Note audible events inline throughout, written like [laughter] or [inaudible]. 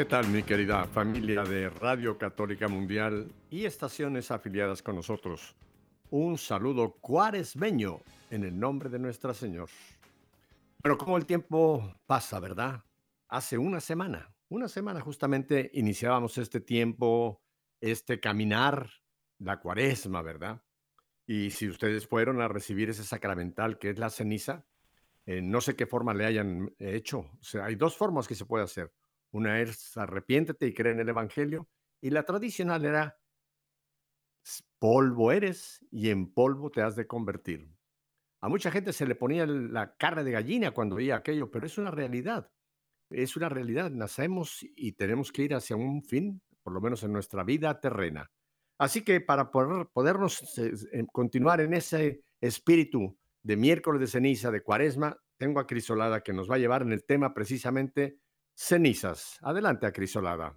¿Qué tal mi querida familia de Radio Católica Mundial y estaciones afiliadas con nosotros? Un saludo cuaresmeño en el nombre de Nuestra Señor. Pero como el tiempo pasa, ¿verdad? Hace una semana, una semana justamente iniciábamos este tiempo, este caminar, la cuaresma, ¿verdad? Y si ustedes fueron a recibir ese sacramental que es la ceniza, eh, no sé qué forma le hayan hecho. O sea, hay dos formas que se puede hacer. Una es arrepiéntete y cree en el Evangelio. Y la tradicional era polvo eres y en polvo te has de convertir. A mucha gente se le ponía la carne de gallina cuando veía aquello, pero es una realidad. Es una realidad. Nacemos y tenemos que ir hacia un fin, por lo menos en nuestra vida terrena. Así que para poder, podernos eh, continuar en ese espíritu de miércoles de ceniza, de cuaresma, tengo a Crisolada que nos va a llevar en el tema precisamente cenizas. Adelante, Acrisolada.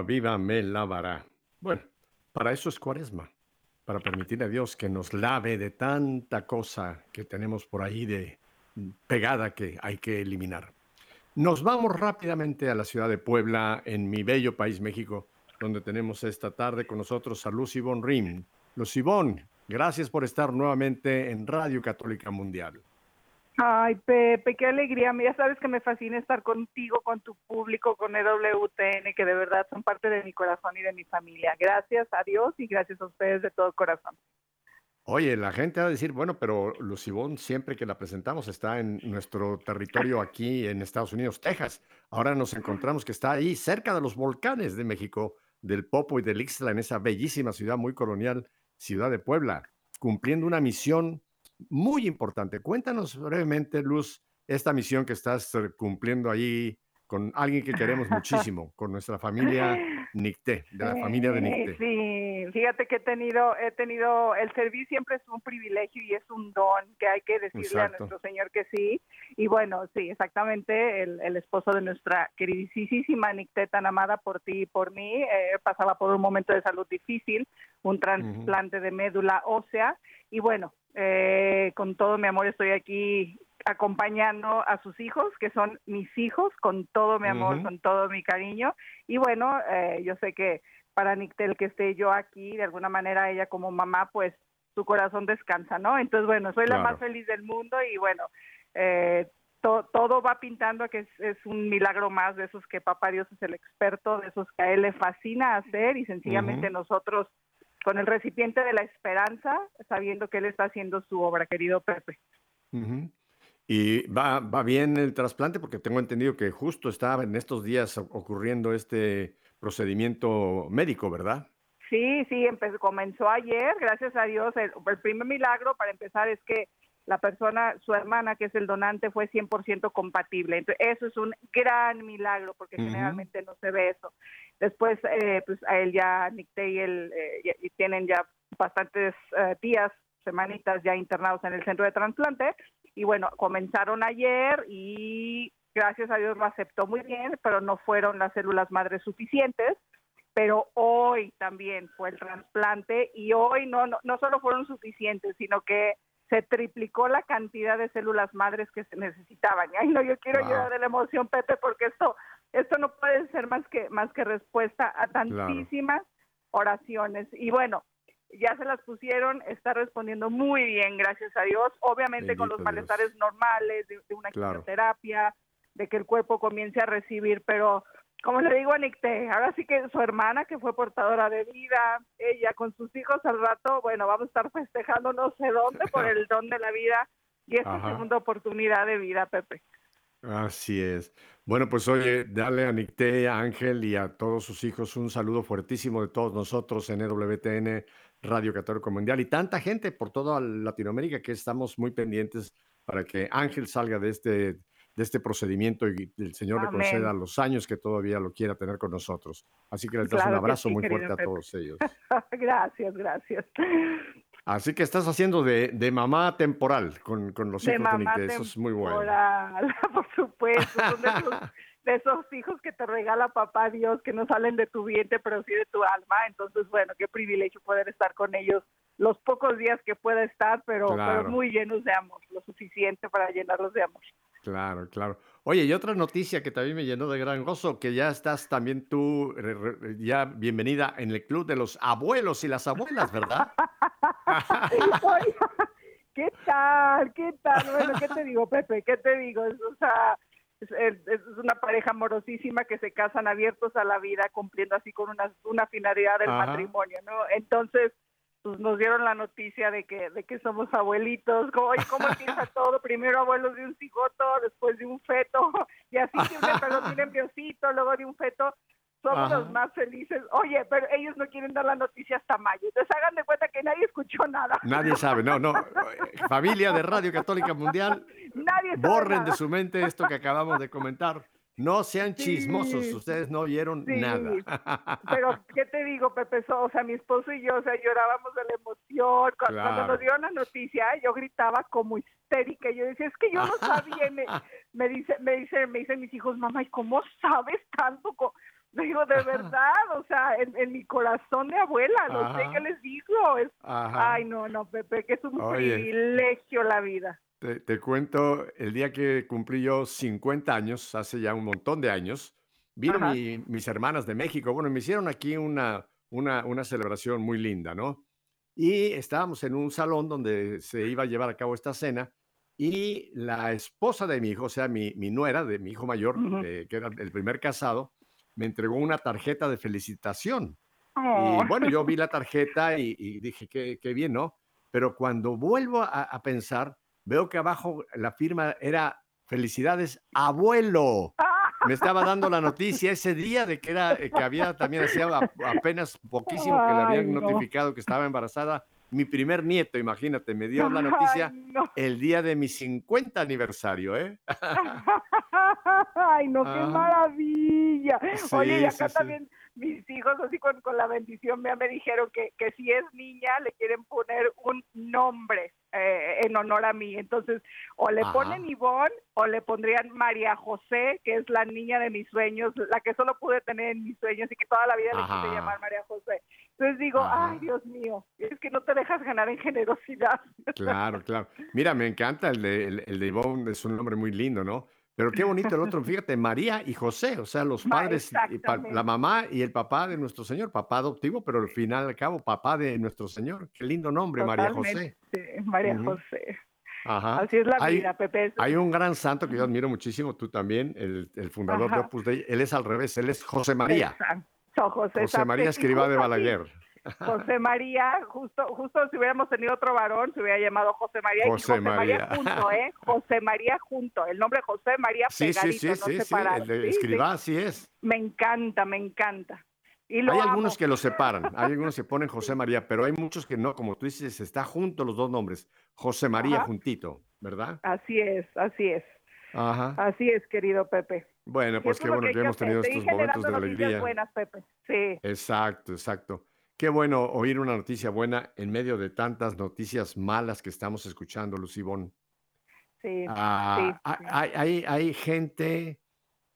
Viva me lavará. Bueno, para eso es cuaresma, para permitirle a Dios que nos lave de tanta cosa que tenemos por ahí de pegada que hay que eliminar. Nos vamos rápidamente a la ciudad de Puebla, en mi bello país México, donde tenemos esta tarde con nosotros a Luz Ivonne Rim. Luz Ivonne, gracias por estar nuevamente en Radio Católica Mundial. Ay, Pepe, qué alegría. Ya sabes que me fascina estar contigo, con tu público, con EWTN, que de verdad son parte de mi corazón y de mi familia. Gracias a Dios y gracias a ustedes de todo corazón. Oye, la gente va a decir, bueno, pero Lucibón siempre que la presentamos está en nuestro territorio aquí en Estados Unidos, Texas. Ahora nos encontramos que está ahí cerca de los volcanes de México, del Popo y del Ixtla, en esa bellísima ciudad muy colonial, ciudad de Puebla, cumpliendo una misión muy importante. Cuéntanos brevemente, Luz, esta misión que estás eh, cumpliendo ahí con alguien que queremos [laughs] muchísimo, con nuestra familia Nicté, de la familia de Nicté. Sí, fíjate que he tenido, he tenido, el servir siempre es un privilegio y es un don que hay que decirle Exacto. a nuestro Señor que sí. Y bueno, sí, exactamente, el, el esposo de nuestra queridísima Nicté, tan amada por ti y por mí, eh, pasaba por un momento de salud difícil, un trasplante de médula ósea. Y bueno, eh, con todo mi amor estoy aquí acompañando a sus hijos, que son mis hijos, con todo mi amor, con todo mi cariño. Y bueno, eh, yo sé que para Nictel que esté yo aquí, de alguna manera ella como mamá, pues su corazón descansa, ¿no? Entonces, bueno, soy la más feliz del mundo y bueno, eh, to- todo va pintando a que es, es un milagro más de esos que Papá Dios es el experto, de esos que a él le fascina hacer y sencillamente nosotros con el recipiente de la esperanza, sabiendo que él está haciendo su obra, querido Pepe. Y va, va bien el trasplante porque tengo entendido que justo estaba en estos días ocurriendo este procedimiento médico, ¿verdad? Sí, sí, empezó, comenzó ayer, gracias a Dios. El, el primer milagro, para empezar, es que la persona, su hermana, que es el donante, fue 100% compatible. Entonces, eso es un gran milagro, porque generalmente no se ve eso. Después, eh, pues a él ya, Nicté y él, eh, ya- y tienen ya bastantes eh, días, semanitas ya internados en el centro de trasplante. Y bueno, comenzaron ayer y gracias a Dios lo aceptó muy bien, pero no fueron las células madres suficientes pero hoy también fue el trasplante y hoy no, no, no solo fueron suficientes, sino que se triplicó la cantidad de células madres que se necesitaban. Y, Ay, no, yo quiero Wow. llorar de la emoción, Pepe, porque esto, esto no puede ser más que, más que respuesta a tantísimas oraciones. Y bueno, ya se las pusieron, está respondiendo muy bien, gracias a Dios. Obviamente con los Dios. malestares normales de, de una Claro. quimioterapia, de que el cuerpo comience a recibir, pero como le digo a Nicté, ahora sí que su hermana que fue portadora de vida, ella con sus hijos al rato, bueno, vamos a estar festejando no sé dónde por el don de la vida y esta Ajá. segunda oportunidad de vida, Pepe. Así es. Bueno, pues oye, dale a Nicté, a Ángel y a todos sus hijos un saludo fuertísimo de todos nosotros en EWTN, Radio Católico Mundial y tanta gente por toda Latinoamérica que estamos muy pendientes para que Ángel salga de este, de este procedimiento y el Señor le Amén. conceda los años que todavía lo quiera tener con nosotros. Así que les das un Claro abrazo sí, muy fuerte a todos ellos. [laughs] gracias, gracias. Así que estás haciendo de, de mamá temporal con, con los hijos de Nicté. Eso es muy bueno. temporal, [laughs] por supuesto, [laughs] de esos, hijos que te regala papá Dios, que no salen de tu vientre, pero sí de tu alma. Entonces, bueno, qué privilegio poder estar con ellos los pocos días que pueda estar, pero, Claro. pero muy llenos de amor, lo suficiente para llenarlos de amor. Claro, claro. Oye, y otra noticia que también me llenó de gran gozo, que ya estás también tú, re- re- ya bienvenida en el club de los abuelos y las abuelas, ¿verdad? [laughs] ¿Qué tal? ¿Qué tal? Bueno, ¿qué te digo, Pepe? ¿Qué te digo? Es, o sea, es, una pareja amorosísima que se casan abiertos a la vida, cumpliendo así con una, una finalidad del Ajá. matrimonio, ¿no? Entonces, pues nos dieron la noticia de que de que somos abuelitos. Como, ¿cómo [laughs] empieza todo? Primero abuelos de un cigoto, después de un feto, [laughs] y así siempre, pero de un embriocito, luego de un feto. Somos Ajá. los más felices. Oye, pero ellos no quieren dar la noticia hasta mayo. Entonces hagan de cuenta que nadie escuchó nada. Nadie sabe, no, no. [laughs] Familia de Radio Católica Mundial, Nadie sabe borren de su mente esto que acabamos de comentar. No sean Sí. chismosos, ustedes no vieron Sí. nada. Pero, ¿qué te digo, Pepe? So- O sea, mi esposo y yo, o sea, llorábamos de la emoción. Cu- Cuando, Claro. nos dieron la noticia, yo gritaba como histérica. Yo decía, es que yo no sabía. Me, [laughs] me dice, me dice, me dicen mis hijos, mamá, ¿y cómo sabes tanto? Digo, de verdad, o sea, en, en mi corazón de abuela, no sé qué les digo. Es, ay, no, no, Pepe, que es un Oye. privilegio la vida. Te, te cuento, el día que cumplí yo 50 años, hace ya un montón de años, vino mi- mis hermanas de México. Bueno, me hicieron aquí una, una, una celebración muy linda, ¿no? Y estábamos en un salón donde se iba a llevar a cabo esta cena y la esposa de mi hijo, o sea, mi, mi nuera, de mi hijo mayor, Ujú. eh, que era el primer casado, me entregó una tarjeta de felicitación. Oh. Y bueno, yo vi [laughs] la tarjeta y, y dije, qué, qué bien, ¿no? Pero cuando vuelvo a, a pensar, veo que abajo la firma era Felicidades, abuelo. Me estaba dando la noticia ese día de que, era, eh, que había también hacía apenas poquísimo que le habían no. notificado que estaba embarazada. Mi primer nieto, imagínate, me dio la noticia Ay, no. [laughs] el día de mi 50 aniversario, ¿eh? Ay, no, qué Ajá. maravilla. Oye, y acá sí, sí. también mis hijos, así con, con la bendición mía, me dijeron que, que si es niña, le quieren poner un nombre eh, en honor a mí. Entonces, o le Ajá. ponen Ivonne o le pondrían María José, que es la niña de mis sueños, la que solo pude tener en mis sueños y que toda la vida le quise llamar María José. Entonces digo, ay, Dios mío, es que no te dejas ganar en generosidad. [laughs] Claro, claro. Mira, me encanta el de, el, el de Ivonne, es un nombre muy lindo, ¿no? Pero qué bonito el otro, [laughs] fíjate, María y José, o sea, los padres, pa- la mamá y el papá de nuestro Señor, papá adoptivo, pero al final al cabo, papá de nuestro Señor. Qué lindo nombre, María José. sí, María Ujú. José. Ajá. Así es la Hay- vida, Pepe. Hay un gran santo que yo admiro muchísimo, tú también, el, el fundador de. Opus Dei, él es al revés, él es José María, Exacto, José, María y Escribá de Balaguer. José María, justo, justo si hubiéramos tenido otro varón, se hubiera llamado José María. José y José María. María. junto, ¿eh? [laughs] José María junto. El nombre José María Sí, sí, pegadito, sí, no sí, sí, separado. el de Sí, sí. Así es. Me encanta, me encanta. Y Hay amo. algunos que lo separan, hay [laughs] algunos que ponen José María, pero hay muchos que no, como tú dices, está junto los dos nombres, José María Ajá. juntito, ¿verdad? Así es, así es. Ajá. Así es, querido Pepe. Bueno, pues qué bueno que hemos tenido estos momentos de alegría. buenas, Pepe. Sí. Exacto, exacto. Qué bueno oír una noticia buena en medio de tantas noticias malas que estamos escuchando, Lucibón. Sí, Ah, sí, hay- Hay, hay, hay gente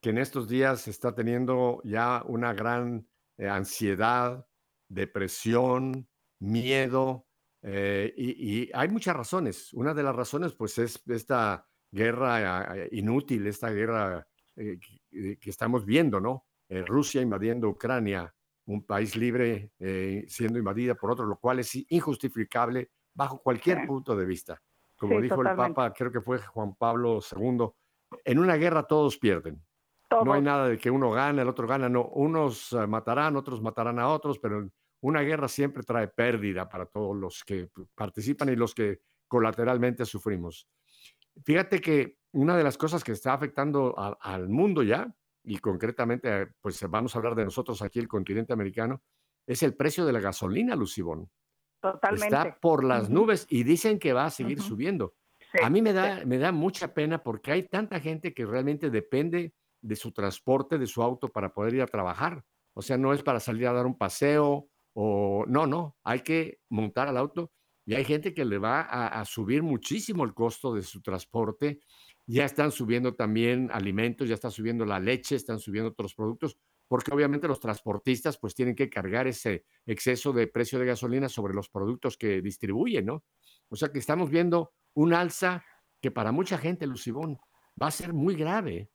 que en estos días está teniendo ya una gran eh, ansiedad, depresión, miedo, eh, y, y hay muchas razones. Una de las razones, pues, es esta guerra eh, inútil, esta guerra eh, que, que estamos viendo, ¿no? Eh, Rusia invadiendo Ucrania, un país libre eh, siendo invadida por otro, lo cual es injustificable bajo cualquier Sí. punto de vista. Como Sí, dijo el totalmente. Papa, creo que fue Juan Pablo II, en una guerra todos pierden. Todos. No hay nada de que uno gana, el otro gana, no. Unos eh, matarán, otros matarán a otros, pero una guerra siempre trae pérdida para todos los que participan y los que colateralmente sufrimos. Fíjate que una de las cosas que está afectando a- al mundo ya, y concretamente, eh, pues vamos a hablar de nosotros aquí, el continente americano, es el precio de la gasolina, Lucibón. Totalmente. Está por las Ujú. nubes y dicen que va a seguir Ujú. subiendo. Sí, A mí me sí. da, me da mucha pena porque hay tanta gente que realmente depende de su transporte, de su auto para poder ir a trabajar. O sea, no es para salir a dar un paseo o no, no, hay que montar al auto y hay gente que le va a, a subir muchísimo el costo de su transporte. Ya están subiendo también alimentos, ya está subiendo la leche, están subiendo otros productos, porque obviamente los transportistas pues tienen que cargar ese exceso de precio de gasolina sobre los productos que distribuyen, ¿no? O sea que estamos viendo un alza que para mucha gente, Lucibón, va a ser muy grave.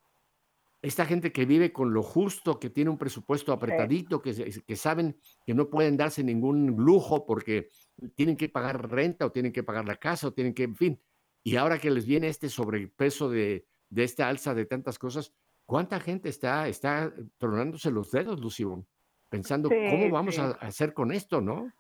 Esta gente que vive con lo justo, que tiene un presupuesto apretadito, que, que saben que no pueden darse ningún lujo porque tienen que pagar renta o tienen que pagar la casa o tienen que, en fin. Y ahora que les viene este sobrepeso de, de esta alza de tantas cosas, ¿cuánta gente está, está tronándose los dedos, Lucibón? Pensando, Sí, ¿cómo vamos sí. a hacer con esto, no?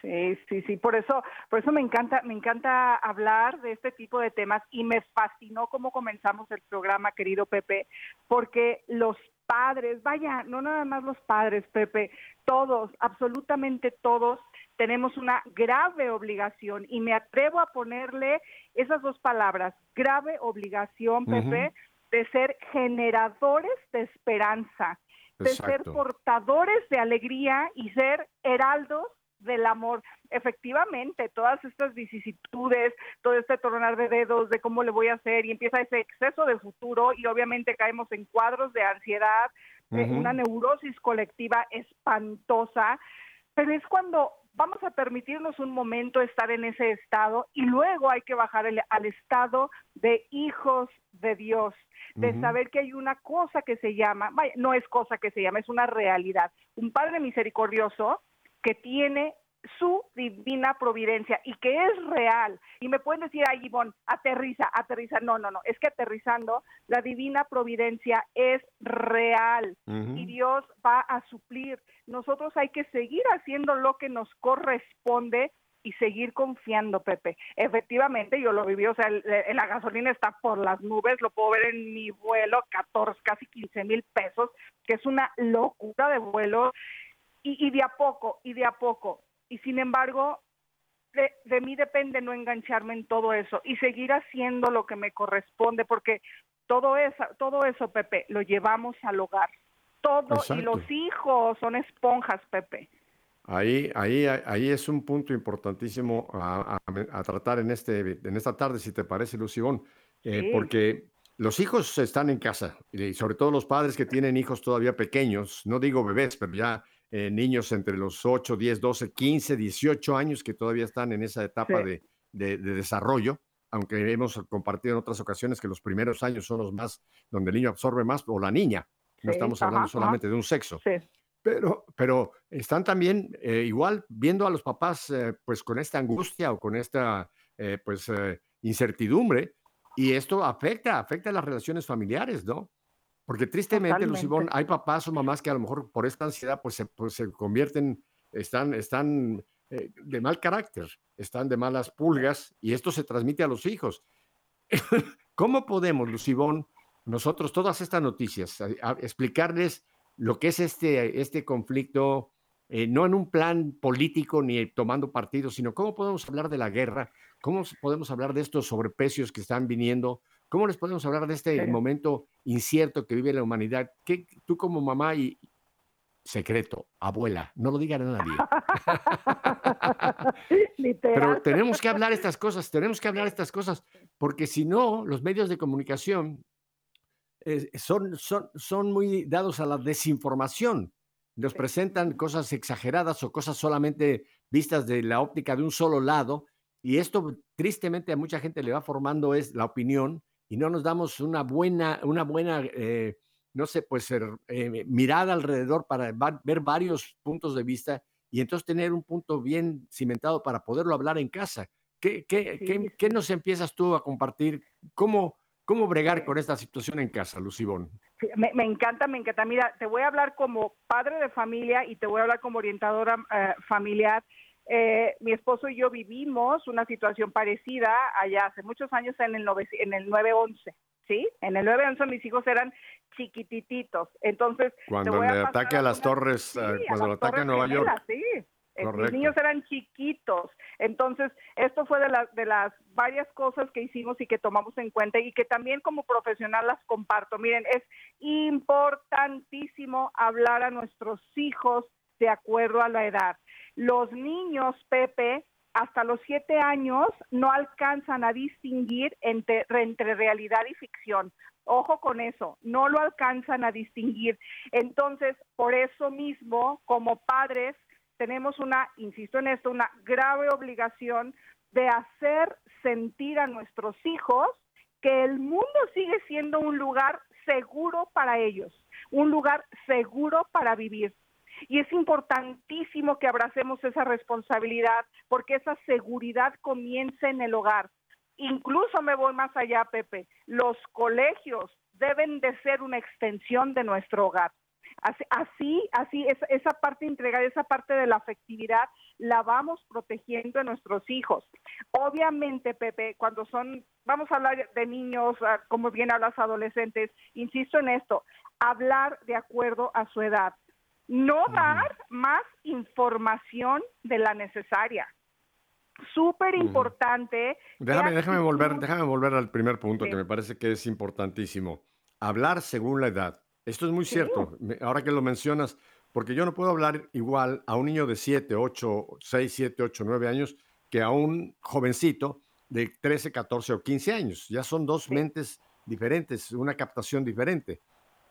Sí, sí, sí, por eso, por eso me encanta, me encanta hablar de este tipo de temas y me fascinó cómo comenzamos el programa, querido Pepe, porque los padres, vaya, no nada más los padres, Pepe, todos, absolutamente todos, tenemos una grave obligación y me atrevo a ponerle esas dos palabras, grave obligación, Pepe, de ser generadores de esperanza, de ser portadores de alegría y ser heraldos del amor. Efectivamente, todas estas vicisitudes, todo este tronar de dedos de cómo le voy a hacer y empieza ese exceso de futuro y obviamente caemos en cuadros de ansiedad, Ujú. una neurosis colectiva espantosa, pero es cuando vamos a permitirnos un momento estar en ese estado y luego hay que bajar el- al estado de hijos de Dios, de saber que hay una cosa que se llama, vaya, no es cosa que se llama, es una realidad, un Padre misericordioso que tiene su divina providencia y que es real. Y me pueden decir, ay, Ivonne, aterriza, aterriza. No, no, no, es que aterrizando, la divina providencia es real y Dios va a suplir. Nosotros hay que seguir haciendo lo que nos corresponde y seguir confiando, Pepe. Efectivamente, yo lo viví, o sea, el- el- la gasolina está por las nubes, lo puedo ver en mi vuelo, 14, casi 15 mil pesos, que es una locura de vuelo, y, y de a poco, y de a poco. Y sin embargo, de, de mí depende no engancharme en todo eso y seguir haciendo lo que me corresponde, porque todo eso, todo eso, Pepe, lo llevamos al hogar. Todo, y los hijos son esponjas, Pepe. Ahí, ahí, ahí es un punto importantísimo a, a- a tratar en, este, en esta tarde, si te parece, Lucibón, eh, Sí. porque los hijos están en casa, y sobre todo los padres que tienen hijos todavía pequeños, no digo bebés, pero ya eh, niños entre los 8, 10, 12, 15, 18 años que todavía están en esa etapa Sí. de, de- de desarrollo, aunque hemos compartido en otras ocasiones que los primeros años son los más donde el niño absorbe más, o la niña, no Sí, estamos hablando ajá. solamente de un sexo. Sí. Pero, pero están también eh, igual viendo a los papás eh, pues con esta angustia o con esta pues incertidumbre y esto afecta, afecta las relaciones familiares, ¿no? Porque tristemente, Lucibón, hay papás o mamás que a lo mejor por esta ansiedad pues se, pues, se convierten, están, están eh, de mal carácter, están de malas pulgas y esto se transmite a los hijos. [laughs] ¿Cómo podemos, Lucibón, nosotros todas estas noticias, a- a- explicarles lo que es este, este conflicto, eh, no en un plan político ni tomando partido, sino cómo podemos hablar de la guerra, cómo podemos hablar de estos sobreprecios que están viniendo, cómo les podemos hablar de este Sí. momento incierto que vive la humanidad. ¿Qué, tú como mamá y secreto, abuela, no lo digan a nadie. [laughs] Pero tenemos que hablar estas cosas, tenemos que hablar estas cosas, porque si no, los medios de comunicación eh, son, son, son muy dados a la desinformación. Nos presentan cosas exageradas o cosas solamente vistas de la óptica de un solo lado, y esto tristemente a mucha gente le va formando es la opinión y no nos damos una buena, una buena eh, no sé, pues eh, mirada alrededor para ver varios puntos de vista y entonces tener un punto bien cimentado para poderlo hablar en casa. ¿Qué, qué, Sí, qué- qué nos empiezas tú a compartir? ¿Cómo, cómo bregar con esta situación en casa, Lucibón? Sí, Me, me encanta, me encanta. Mira, te voy a hablar como padre de familia y te voy a hablar como orientadora eh, familiar. Eh, mi esposo y yo vivimos una situación parecida allá hace muchos años en el, nove- en el 911, ¿sí? En el 911 mis hijos eran chiquitititos. Entonces, Cuando el a ataque a las torres, sí, eh, cuando el ataque a Nueva York. Sí. Eh, Mis niños eran chiquitos. Entonces, esto fue de, las de las varias cosas que hicimos y que tomamos en cuenta y que también como profesional las comparto. Miren, es importantísimo hablar a nuestros hijos de acuerdo a la edad. Los niños, Pepe, hasta los siete años no alcanzan a distinguir entre, entre realidad y ficción. Ojo con eso, no lo alcanzan a distinguir. Entonces, por eso mismo, como padres, tenemos una, insisto en esto, una grave obligación de hacer sentir a nuestros hijos que el mundo sigue siendo un lugar seguro para ellos, un lugar seguro para vivir. Y es importantísimo que abracemos esa responsabilidad porque esa seguridad comienza en el hogar. Incluso me voy más allá, Pepe. Los colegios deben de ser una extensión de nuestro hogar. Así, así, esa, parte integral, esa parte de la afectividad, la vamos protegiendo a nuestros hijos. Obviamente, Pepe, cuando son, vamos a hablar de niños, ah, como bien hablas adolescentes, insisto en esto, hablar de acuerdo a su edad. No dar más información de la necesaria. Súper importante. Déjame, déjame volver, déjame volver al primer punto Sí. que me parece que es importantísimo. Hablar según la edad. Esto es muy Sí. cierto, ahora que lo mencionas, porque yo no puedo hablar igual a un niño de 7, 8, 6, 7, 8, 9 años que a un jovencito de 13, 14 o 15 años. Ya son dos Sí. mentes diferentes, una captación diferente.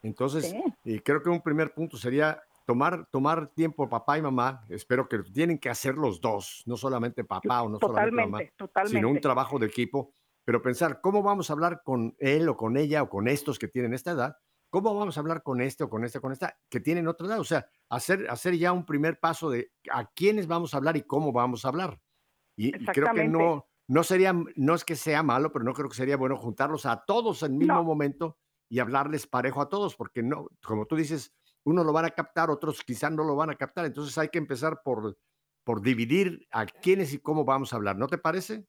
Entonces, Sí. y creo que un primer punto sería tomar, tomar tiempo papá y mamá. Espero que tienen que hacer los dos, no solamente papá o no solamente mamá, Totalmente, totalmente. sino un trabajo de equipo. Pero pensar, ¿cómo vamos a hablar con él o con ella o con estos que tienen esta edad? ¿Cómo vamos a hablar con este o con esta, con esta que tienen otra edad? O sea, hacer, hacer ya un primer paso de a quiénes vamos a hablar y cómo vamos a hablar. Y, y creo que no, no sería, no es que sea malo, pero no creo que sería bueno juntarlos a todos en el mismo No. momento y hablarles parejo a todos, porque no, como tú dices, unos lo van a captar, otros quizás no lo van a captar. Entonces hay que empezar por, por dividir a quiénes y cómo vamos a hablar. ¿No te parece?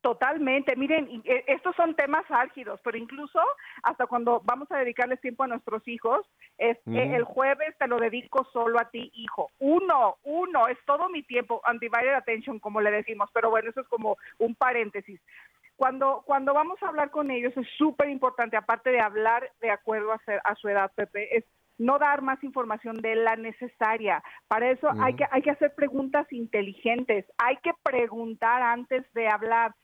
Totalmente. Miren, eh, estos son temas álgidos, pero incluso hasta cuando vamos a dedicarles tiempo a nuestros hijos, es eh, el jueves te lo dedico solo a ti, hijo. Uno, uno, es todo mi tiempo, undivided attention, como le decimos, pero bueno, eso es como un paréntesis. Cuando, cuando vamos a hablar con ellos es súper importante, aparte de hablar de acuerdo a, ser- a su edad, Pepe, es no dar más información de la necesaria. Para eso hay, que, hay que hacer preguntas inteligentes, hay que preguntar antes de hablar.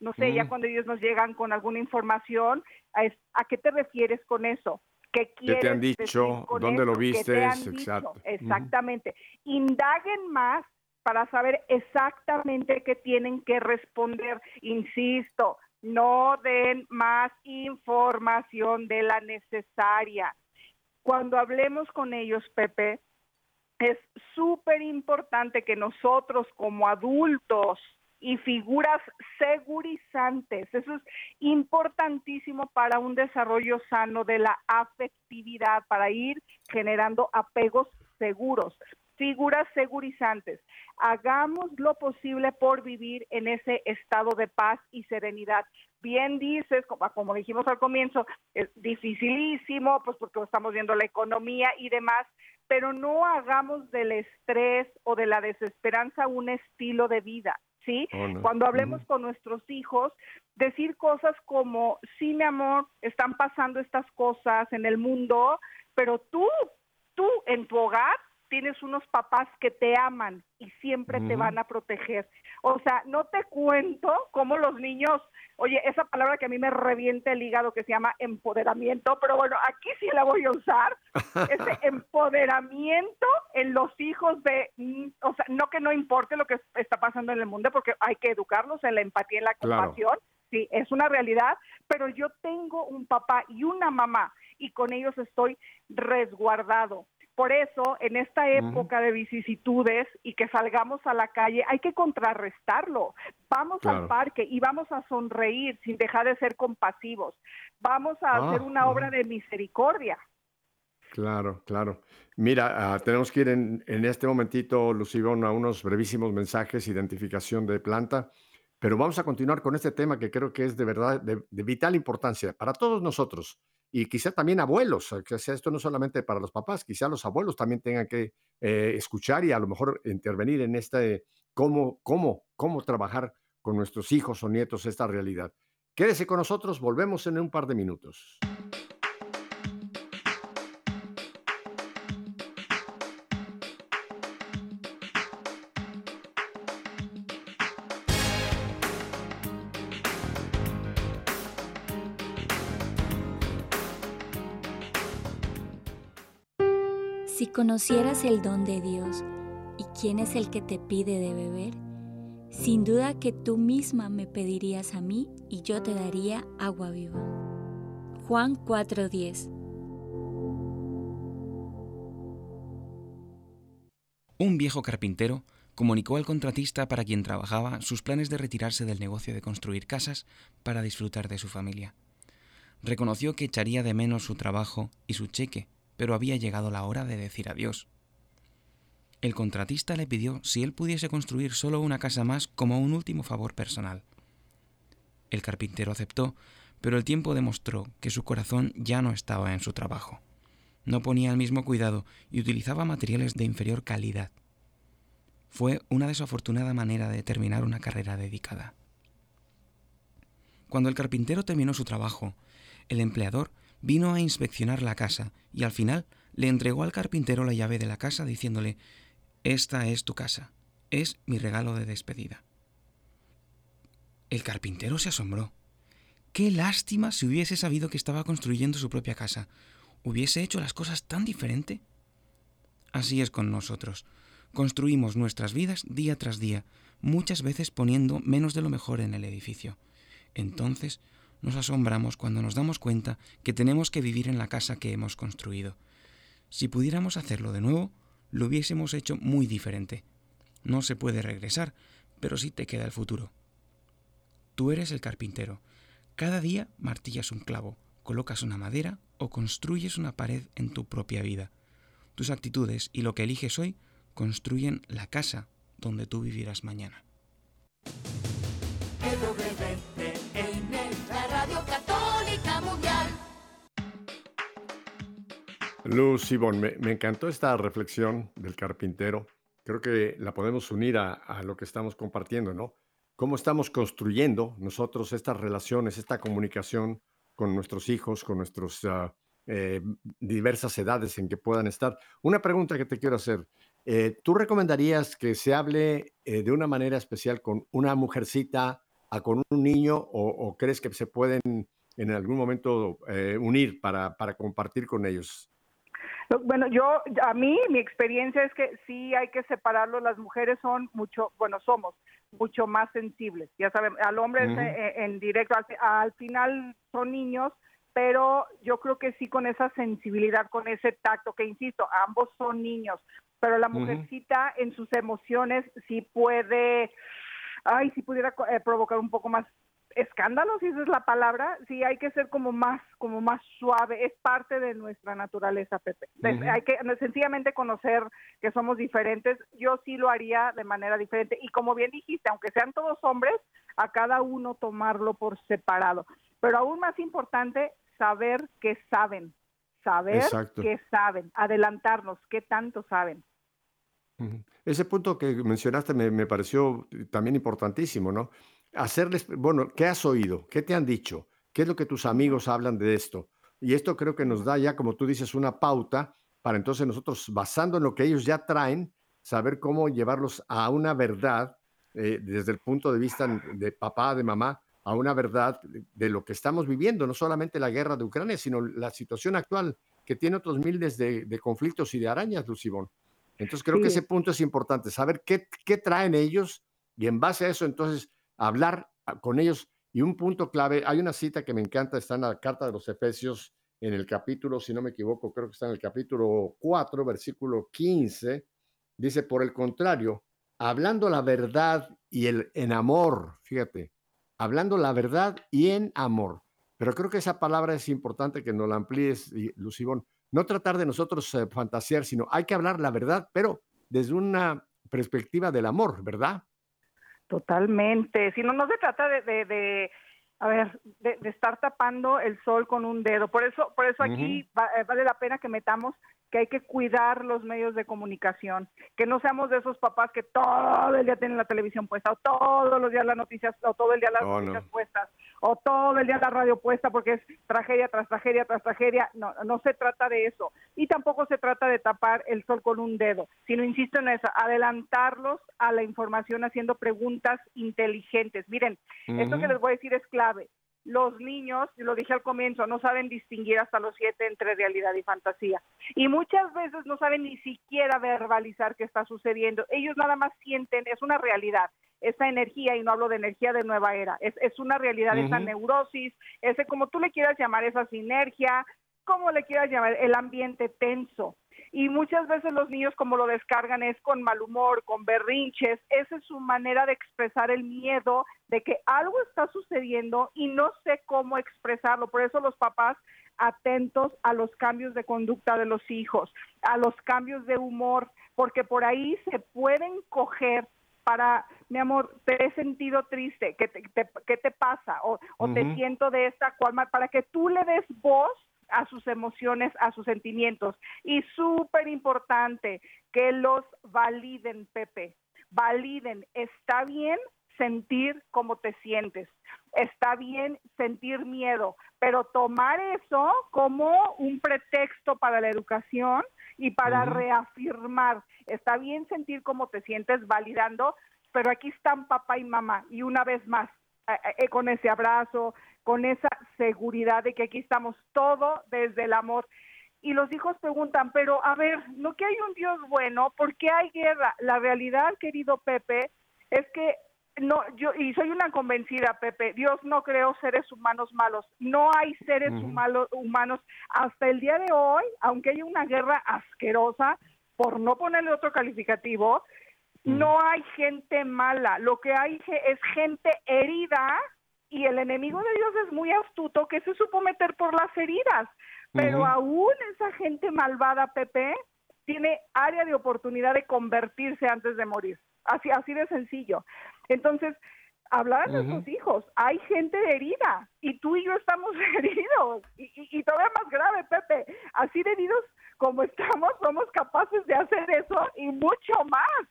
No sé, ya cuando ellos nos llegan con alguna información, a, es- ¿a qué te refieres con eso? ¿Qué te quieres han dicho? ¿Dónde lo eso? ¿Qué te dicho? Exacto. Exactamente. Indaguen más para saber exactamente qué tienen que responder. Insisto, no den más información de la necesaria. Cuando hablemos con ellos, Pepe, es súper importante que nosotros como adultos y figuras segurizantes, eso es importantísimo para un desarrollo sano de la afectividad, para ir generando apegos seguros, figuras segurizantes. Hagamos lo posible por vivir en ese estado de paz y serenidad. Bien dices, como, como dijimos al comienzo, es dificilísimo, pues porque estamos viendo la economía y demás, pero no hagamos del estrés o de la desesperanza un estilo de vida, ¿sí? Oh, no. Cuando hablemos con nuestros hijos, decir cosas como, sí, mi amor, están pasando estas cosas en el mundo, pero tú, tú en tu hogar tienes unos papás que te aman y siempre te van a proteger. O sea, no te cuento cómo los niños, oye, esa palabra que a mí me revienta el hígado que se llama empoderamiento, pero bueno, aquí sí la voy a usar, [laughs] ese empoderamiento en los hijos de, o sea, no que no importe lo que está pasando en el mundo, porque hay que educarlos en la empatía, en la Claro. compasión, sí, es una realidad, pero yo tengo un papá y una mamá y con ellos estoy resguardado. Por eso, en esta época de vicisitudes y que salgamos a la calle, hay que contrarrestarlo. Vamos Claro. al parque y vamos a sonreír sin dejar de ser compasivos. Vamos a Ah, hacer una obra de misericordia. Claro, claro. Mira, ah, tenemos que ir en, en este momentito, Lucibón, a unos brevísimos mensajes, identificación de planta, pero vamos a continuar con este tema que creo que es de verdad de, de vital importancia para todos nosotros y quizá también abuelos, que sea esto no solamente para los papás, quizá los abuelos también tengan que eh, escuchar y a lo mejor intervenir en este cómo, cómo, cómo trabajar con nuestros hijos o nietos esta realidad. Quédese con nosotros, volvemos en un par de minutos. Conocieras el don de Dios y quién es el que te pide de beber, sin duda que tú misma me pedirías a mí y yo te daría agua viva. Juan 4:10 Un viejo carpintero comunicó al contratista para quien trabajaba sus planes de retirarse del negocio de construir casas para disfrutar de su familia. Reconoció que echaría de menos su trabajo y su cheque, pero había llegado la hora de decir adiós. El contratista le pidió si él pudiese construir solo una casa más como un último favor personal. El carpintero aceptó, pero el tiempo demostró que su corazón ya no estaba en su trabajo. No ponía el mismo cuidado y utilizaba materiales de inferior calidad. Fue una desafortunada manera de terminar una carrera dedicada. Cuando el carpintero terminó su trabajo, el empleador vino a inspeccionar la casa y al final le entregó al carpintero la llave de la casa diciéndole, Esta es tu casa, es mi regalo de despedida. El carpintero se asombró. Qué lástima si hubiese sabido que estaba construyendo su propia casa. hubiese hecho las cosas tan diferente? Así es con nosotros. Construimos nuestras vidas día tras día, muchas veces poniendo menos de lo mejor en el edificio. Entonces nos asombramos cuando nos damos cuenta que tenemos que vivir en la casa que hemos construido. Si pudiéramos hacerlo de nuevo, lo hubiésemos hecho muy diferente. No se puede regresar, pero sí te queda el futuro. Tú eres el carpintero. Cada día martillas un clavo, colocas una madera o construyes una pared en tu propia vida. Tus actitudes y lo que eliges hoy construyen la casa donde tú vivirás mañana. Luz Sibón, me, me encantó esta reflexión del carpintero. Creo que la podemos unir a, a lo que estamos compartiendo, ¿no? Cómo estamos construyendo nosotros estas relaciones, esta comunicación con nuestros hijos, con nuestras diversas edades en que puedan estar. Una pregunta que te quiero hacer. Eh, ¿Tú recomendarías que se hable eh, de una manera especial con una mujercita a con un niño o, o crees que se pueden en algún momento eh, unir para, para compartir con ellos? Bueno, yo, a mí, mi experiencia es que sí hay que separarlo. Las mujeres son mucho, bueno, somos mucho más sensibles. Ya saben, al hombre eh, en directo, al, al final son niños, pero yo creo que sí con esa sensibilidad, con ese tacto, que insisto, ambos son niños, pero la mujercita en sus emociones sí puede, ay, si pudiera eh, provocar un poco más escándalo, si esa es la palabra, sí hay que ser como más, como más suave, es parte de nuestra naturaleza, Pepe. Hay que sencillamente conocer que somos diferentes, yo sí lo haría de manera diferente, y como bien dijiste, aunque sean todos hombres, a cada uno tomarlo por separado, pero aún más importante, saber que saben, saber Exacto. que saben, adelantarnos, qué tanto saben. Ese punto que mencionaste me, me pareció también importantísimo, ¿no? Hacerles, bueno, ¿qué has oído? ¿Qué te han dicho? ¿Qué es lo que tus amigos hablan de esto? Y esto creo que nos da ya, como tú dices, una pauta para entonces nosotros, basando en lo que ellos ya traen, saber cómo llevarlos a una verdad, eh, desde el punto de vista de papá, de mamá, a una verdad de, lo que estamos viviendo, no solamente la guerra de Ucrania, sino la situación actual que tiene otros miles de, de conflictos y de arañas, Lucibón. Entonces creo que ese punto es importante, saber qué, qué traen ellos y en base a eso entonces hablar ah, con ellos. Y un punto clave, hay una cita que me encanta, está en la carta de los Efesios, en el capítulo, si no me equivoco, creo que está en el capítulo 4, versículo 15, dice, por el contrario, hablando la verdad y el en amor, fíjate, hablando la verdad y en amor. Pero creo que esa palabra es importante que nos la amplíes, Lucibón. No tratar de nosotros eh, fantasear, sino hay que hablar la verdad, pero desde una perspectiva del amor, ¿verdad? Totalmente. Si no, no se trata de, de, de, a ver, de, de estar tapando el sol con un dedo. Por eso, por eso aquí va- eh, vale la pena que metamos que hay que cuidar los medios de comunicación, que no seamos de esos papás que todo el día tienen la televisión puesta, o todos los días las noticias, o todo el día las Oh, no. noticias puestas, o todo el día la radio puesta porque es tragedia tras tragedia tras tragedia. No, no se trata de eso. Y tampoco se trata de tapar el sol con un dedo, sino, insisto en eso, adelantarlos a la información haciendo preguntas inteligentes. Miren, esto que les voy a decir es clave. Los niños, lo dije al comienzo, no saben distinguir hasta los siete entre realidad y fantasía. Y muchas veces no saben ni siquiera verbalizar qué está sucediendo. Ellos nada más sienten, es una realidad, esa energía, y no hablo de energía de nueva era, es, es una realidad, esa neurosis, ese como tú le quieras llamar, esa sinergia, como le quieras llamar, el ambiente tenso. Y muchas veces los niños como lo descargan es con mal humor, con berrinches. Esa es su manera de expresar el miedo de que algo está sucediendo y no sé cómo expresarlo. Por eso los papás atentos a los cambios de conducta de los hijos, a los cambios de humor, porque por ahí se pueden coger para, mi amor, te he sentido triste, ¿qué te, te- qué te pasa? O, o te siento de esta cual, para que tú le des voz a sus emociones, a sus sentimientos. Y súper importante, que los validen, Pepe. Validen. Está bien sentir como te sientes. Está bien sentir miedo, pero tomar eso como un pretexto para la educación y para reafirmar. Está bien sentir como te sientes validando, pero aquí están papá y mamá. Y una vez más, eh, eh, con ese abrazo, con esa seguridad de que aquí estamos todo desde el amor. y los hijos preguntan, pero a ver, ¿no que hay un Dios bueno? ¿Por qué hay guerra? La realidad, querido Pepe, es que no, yo, y soy una convencida, Pepe, Dios no creó seres humanos malos, no hay seres humanos, humanos. Hasta el día de hoy, aunque haya una guerra asquerosa, por no ponerle otro calificativo, no hay gente mala, lo que hay es gente herida y el enemigo de Dios es muy astuto que se supo meter por las heridas, pero aún esa gente malvada, Pepe, tiene área de oportunidad de convertirse antes de morir. Así, así de sencillo. Entonces, hablar a nuestros hijos, hay gente herida y tú y yo estamos [laughs] heridos y, y, y, todavía más grave, Pepe, así de heridos como estamos, somos capaces de hacer eso y mucho más.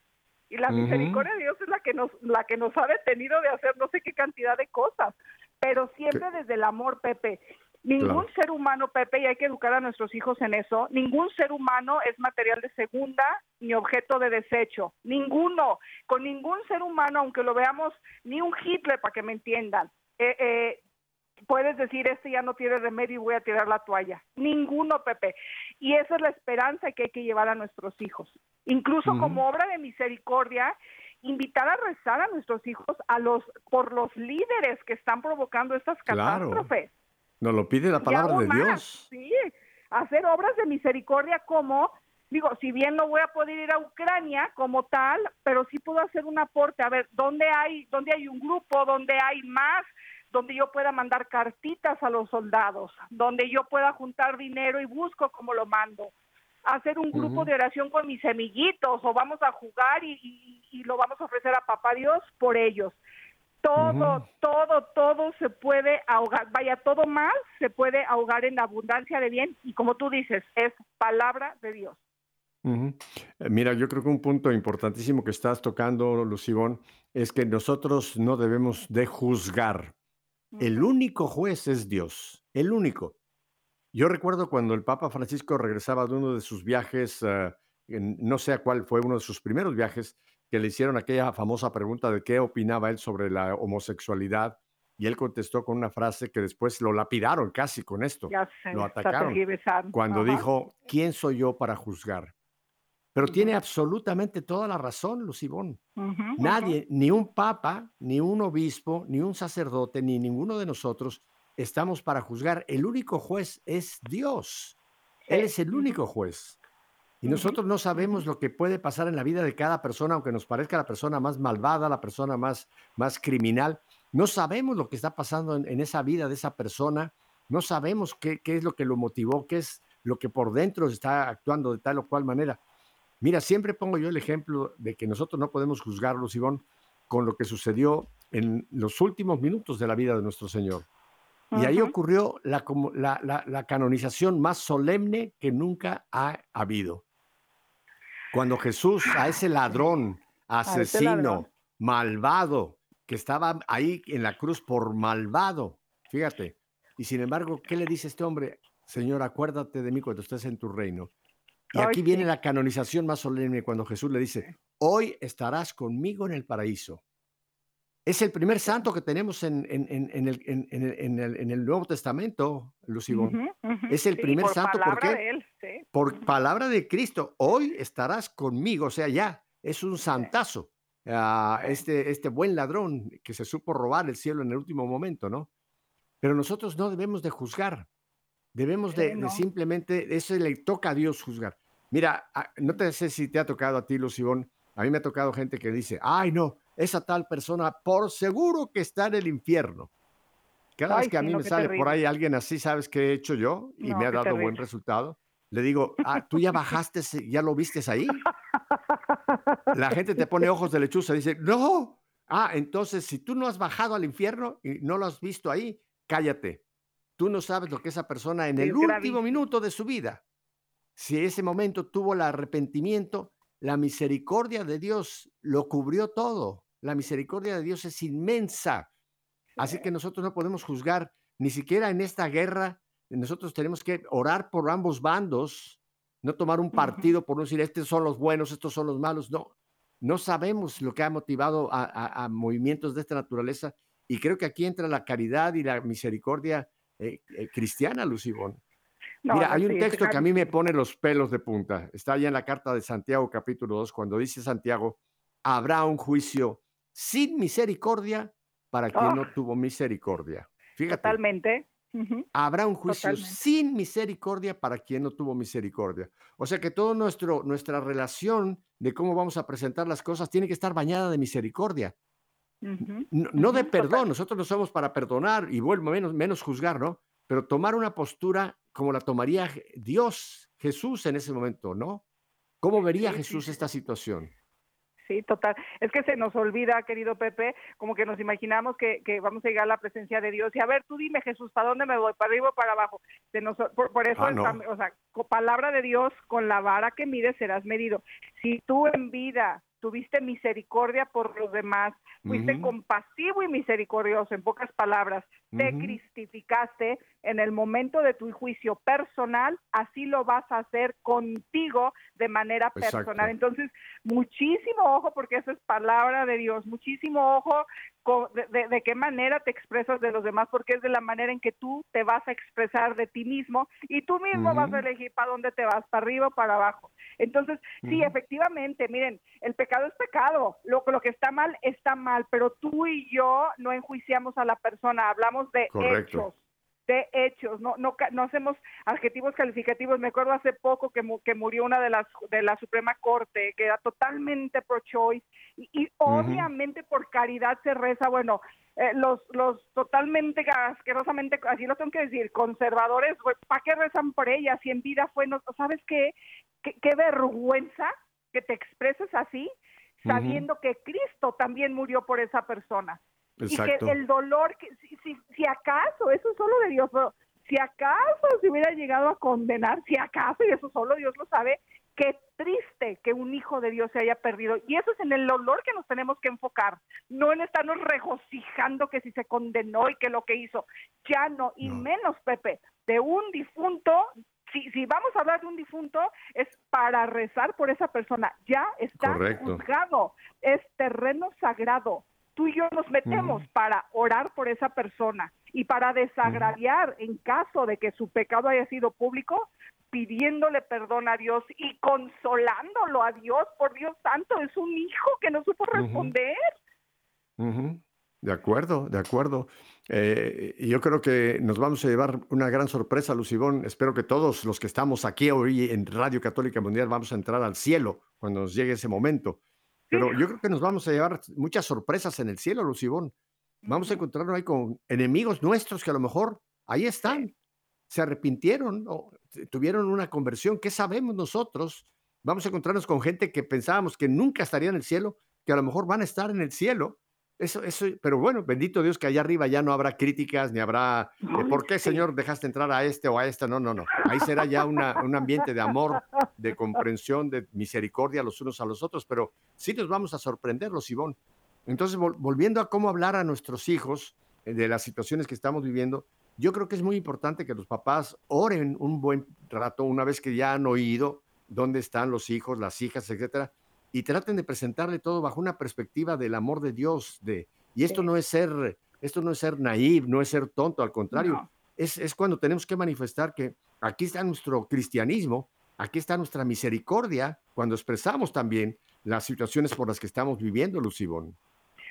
Y la misericordia de Dios es la que nos la que nos ha detenido de hacer no sé qué cantidad de cosas, pero siempre desde el amor, Pepe. Ningún ser humano, Pepe, y hay que educar a nuestros hijos en eso, ningún ser humano es material de segunda ni objeto de desecho. Ninguno. Con ningún ser humano, aunque lo veamos, ni un Hitler, para que me entiendan, eh, eh, puedes decir, este ya no tiene remedio y voy a tirar la toalla. Ninguno, Pepe. Y esa es la esperanza que hay que llevar a nuestros hijos. Incluso como obra de misericordia, invitar a rezar a nuestros hijos a los por los líderes que están provocando estas catástrofes. Nos lo pide la palabra de Dios. Sí, hacer obras de misericordia como, digo, si bien no voy a poder ir a Ucrania como tal, pero sí puedo hacer un aporte. A ver, ¿dónde hay, dónde hay un grupo, donde hay más, donde yo pueda mandar cartitas a los soldados, donde yo pueda juntar dinero y busco cómo lo mando? hacer un grupo de oración con mis semillitos o vamos a jugar y, y, lo vamos a ofrecer a papá Dios por ellos todo, todo, todo se puede ahogar, vaya, todo más se puede ahogar en la abundancia de bien y como tú dices, es palabra de Dios. Eh, mira, yo creo que un punto importantísimo que estás tocando, Lucibón, es que nosotros no debemos de juzgar. El único juez es Dios, el único. Yo recuerdo cuando el Papa Francisco regresaba de uno de sus viajes, uh, en, no sé cuál fue uno de sus primeros viajes, que le hicieron aquella famosa pregunta de qué opinaba él sobre la homosexualidad y él contestó con una frase que después lo lapidaron casi con esto, lo atacaron, cuando dijo, ¿quién soy yo para juzgar? Pero tiene absolutamente toda la razón, Lucibón. Nadie, ni un papa, ni un obispo, ni un sacerdote, ni ninguno de nosotros estamos para juzgar. El único juez es Dios. Él es el único juez. Y nosotros no sabemos lo que puede pasar en la vida de cada persona, aunque nos parezca la persona más malvada, la persona más, más criminal. No sabemos lo que está pasando en, esa vida de esa persona. No sabemos qué, qué, es lo que lo motivó, qué es lo que por dentro está actuando de tal o cual manera. Mira, siempre pongo yo el ejemplo de que nosotros no podemos juzgarlo, Ivón, con lo que sucedió en los últimos minutos de la vida de nuestro Señor. Y ahí ocurrió la, la, la, canonización más solemne que nunca ha habido. Cuando Jesús a ese ladrón, asesino, malvado, que estaba ahí en la cruz por malvado, fíjate, y sin embargo, ¿qué le dice este hombre? Señor, acuérdate de mí cuando estés en tu reino. Y aquí viene la canonización más solemne cuando Jesús le dice, hoy estarás conmigo en el paraíso. Es el primer santo que tenemos en, en, el, en el, Nuevo Testamento, Lucibo. Es el primer santo porque por palabra de Cristo, hoy estarás conmigo, o sea, ya es un santazo. Ah, este, este buen ladrón que se supo robar el cielo en el último momento, ¿no? Pero nosotros no debemos de juzgar, debemos de, simplemente, eso le toca a Dios juzgar. Mira, ah, no te sé si te ha tocado a ti, Lucibón, a mí me ha tocado gente que dice, ay, no, esa tal persona por seguro que está en el infierno. Cada vez que a mí me sale por ahí alguien así, ¿sabes qué he hecho yo? Y me ha dado buen resultado. Le digo, ah, tú ya bajaste, ya lo vistes ahí. La gente te pone ojos de lechuza y dice, no. Ah, entonces si tú no has bajado al infierno y no lo has visto ahí, cállate. Tú no sabes lo que esa persona en el último minuto de su vida, si ese momento tuvo el arrepentimiento, la misericordia de Dios lo cubrió todo. La misericordia de Dios es inmensa. Así que nosotros no podemos juzgar ni siquiera en esta guerra nosotros tenemos que orar por ambos bandos, no tomar un partido por no decir, estos son los buenos, estos son los malos. No, no sabemos lo que ha motivado a, movimientos de esta naturaleza y creo que aquí entra la caridad y la misericordia eh, eh, cristiana, Lucibón. No, Mira, no, hay un sí, texto que a mí me pone los pelos de punta. Está allá en la carta de Santiago, capítulo 2, cuando dice Santiago, habrá un juicio sin misericordia para quien Ah. no tuvo misericordia. Fíjate, Totalmente. Habrá un juicio Totalmente. sin misericordia para quien no tuvo misericordia. O sea que toda nuestra relación de cómo vamos a presentar las cosas tiene que estar bañada de misericordia. No, no de perdón, total. nosotros no somos para perdonar y vuelvo menos, menos juzgar, ¿no? Pero tomar una postura como la tomaría Dios, Jesús en ese momento, ¿no? ¿Cómo vería sí, Jesús sí. esta situación? Sí, total. Es que se nos olvida, querido Pepe, como que nos imaginamos que, que vamos a llegar a la presencia de Dios. Y a ver, tú dime, Jesús, ¿para dónde me voy? ¿Para arriba o para abajo? Se nos, por, por eso, Ah, no. o sea, palabra de Dios, con la vara que mides serás medido. Si tú en vida tuviste misericordia por los demás, fuiste Ujú, compasivo y misericordioso, en pocas palabras, te ujú. cristificaste en el momento de tu juicio personal, así lo vas a hacer contigo de manera personal. Exacto. Entonces, muchísimo ojo, porque eso es palabra de Dios, muchísimo ojo de, de- de qué manera te expresas de los demás, porque es de la manera en que tú te vas a expresar de ti mismo y tú mismo vas a elegir para dónde te vas, para arriba o para abajo. Entonces, sí, efectivamente, miren, el pecado es pecado, lo, lo que está mal está mal, pero tú y yo no enjuiciamos a la persona, hablamos de Correcto. hechos de hechos, no, no, no hacemos adjetivos calificativos. Me acuerdo hace poco que, mu- que murió una de las de la Suprema Corte, que era totalmente pro-choice, y, y obviamente por caridad se reza, bueno, eh, los, los totalmente asquerosamente, así lo tengo que decir, conservadores, ¿para qué rezan por ella? Si en vida fue, no, ¿sabes qué? qué? qué vergüenza que te expreses así, sabiendo que Cristo también murió por esa persona Exacto. y que el dolor, que si, si, si acaso, eso es solo de Dios, pero si acaso se hubiera llegado a condenar, si acaso, y eso solo Dios lo sabe, qué triste que un hijo de Dios se haya perdido. Y eso es en el dolor que nos tenemos que enfocar, no en estarnos regocijando que si se condenó y que lo que hizo, ya no, y No. menos, Pepe, de un difunto. Si, si vamos a hablar de un difunto, es para rezar por esa persona. Ya está Correcto. juzgado, es terreno sagrado tú y yo nos metemos para orar por esa persona y para desagraviar en caso de que su pecado haya sido público, pidiéndole perdón a Dios y consolándolo a Dios, por Dios santo, es un hijo que no supo responder. Ujú. De acuerdo, de acuerdo. Eh, y yo creo que nos vamos a llevar una gran sorpresa, Lucibón. Espero que todos los que estamos aquí hoy en Radio Católica Mundial vamos a entrar al cielo cuando nos llegue ese momento. Pero yo creo que nos vamos a llevar muchas sorpresas en el cielo, Lucibón. Vamos a encontrarnos ahí con enemigos nuestros que a lo mejor ahí están, se arrepintieron o tuvieron una conversión. ¿Qué sabemos nosotros? Vamos a encontrarnos con gente que pensábamos que nunca estaría en el cielo, que a lo mejor van a estar en el cielo. Eso, eso, pero bueno, bendito Dios que allá arriba ya no habrá críticas ni habrá, eh, ¿por qué. Señor, dejaste entrar a este o a esta? No, no, no. Ahí será ya una- un ambiente de amor, de comprensión, de misericordia los unos a los otros, pero sí nos vamos a sorprenderlos, Ivonne. Entonces, vol- volviendo a cómo hablar a nuestros hijos eh, de las situaciones que estamos viviendo, yo creo que es muy importante que los papás oren un buen rato una vez que ya han oído dónde están los hijos, las hijas, etcétera, y traten de presentarle todo bajo una perspectiva del amor de Dios. De, y esto Sí. no es ser, esto no es ser naive, no es ser tonto, al contrario, No. es, es cuando tenemos que manifestar que aquí está nuestro cristianismo, aquí está nuestra misericordia, cuando expresamos también las situaciones por las que estamos viviendo, Lucibón.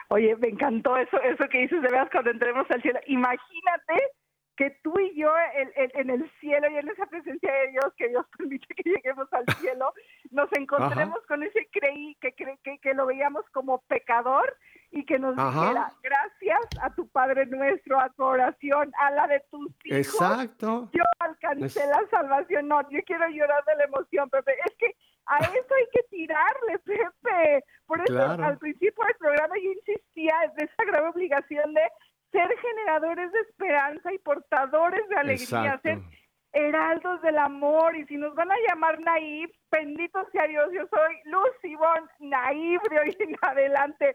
Oye, me encantó eso, eso que dices de veras cuando entremos al cielo. Imagínate que tú y yo en, en- en el cielo y en esa presencia de Dios, que Dios [laughs] permite que lleguemos al cielo, nos encontremos con ese creí, que, que, que lo veíamos como pecador y que nos Ajá. dijera, gracias a tu Padre nuestro, a tu oración, a la de tus hijos, Exacto. yo alcancé Es- la salvación. No, yo quiero llorar de la emoción, Pepe. Es que a eso hay que tirarle, Pepe. Por eso Claro. al principio del programa yo insistía de esa grave obligación de ser generadores de esperanza y portadores de alegría, ser heraldos del amor. Y si nos van a llamar naive, bendito sea Dios, yo soy Lucy Bon, naive de hoy en [laughs] adelante.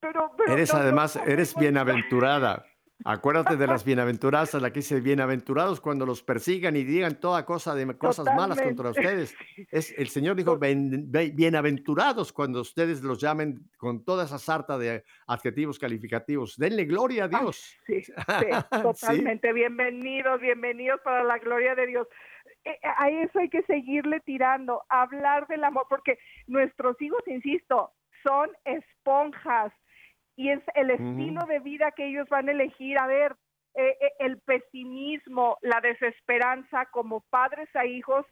Pero, pero Eres no- no además, eres bienaventurada. Acuérdate de las bienaventuradas, la que dice bienaventurados cuando los persigan y digan toda cosa de cosas malas contra ustedes. [laughs] Es, el Señor dijo, "Ben- be- bienaventurados cuando ustedes los llamen con toda esa sarta de adjetivos calificativos. Denle gloria a Dios. Sí, [laughs] sí, totalmente. Bienvenidos, bienvenidos para la gloria de Dios. eh, a eso hay que seguirle tirando, hablar del amor, porque nuestros hijos, insisto, son esponjas y es el estilo de vida que ellos van a elegir. A ver, eh, eh, el pesimismo, la desesperanza como padres a hijos